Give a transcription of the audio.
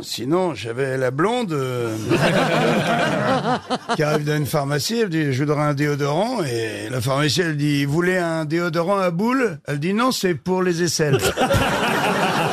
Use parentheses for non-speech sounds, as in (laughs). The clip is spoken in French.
Oh, sinon, j'avais la blonde euh, (laughs) qui arrive dans une pharmacie, elle dit, je voudrais un déodorant. Et la pharmacienne, elle dit, vous voulez un déodorant à boule Elle dit, non, c'est pour les aisselles. (laughs)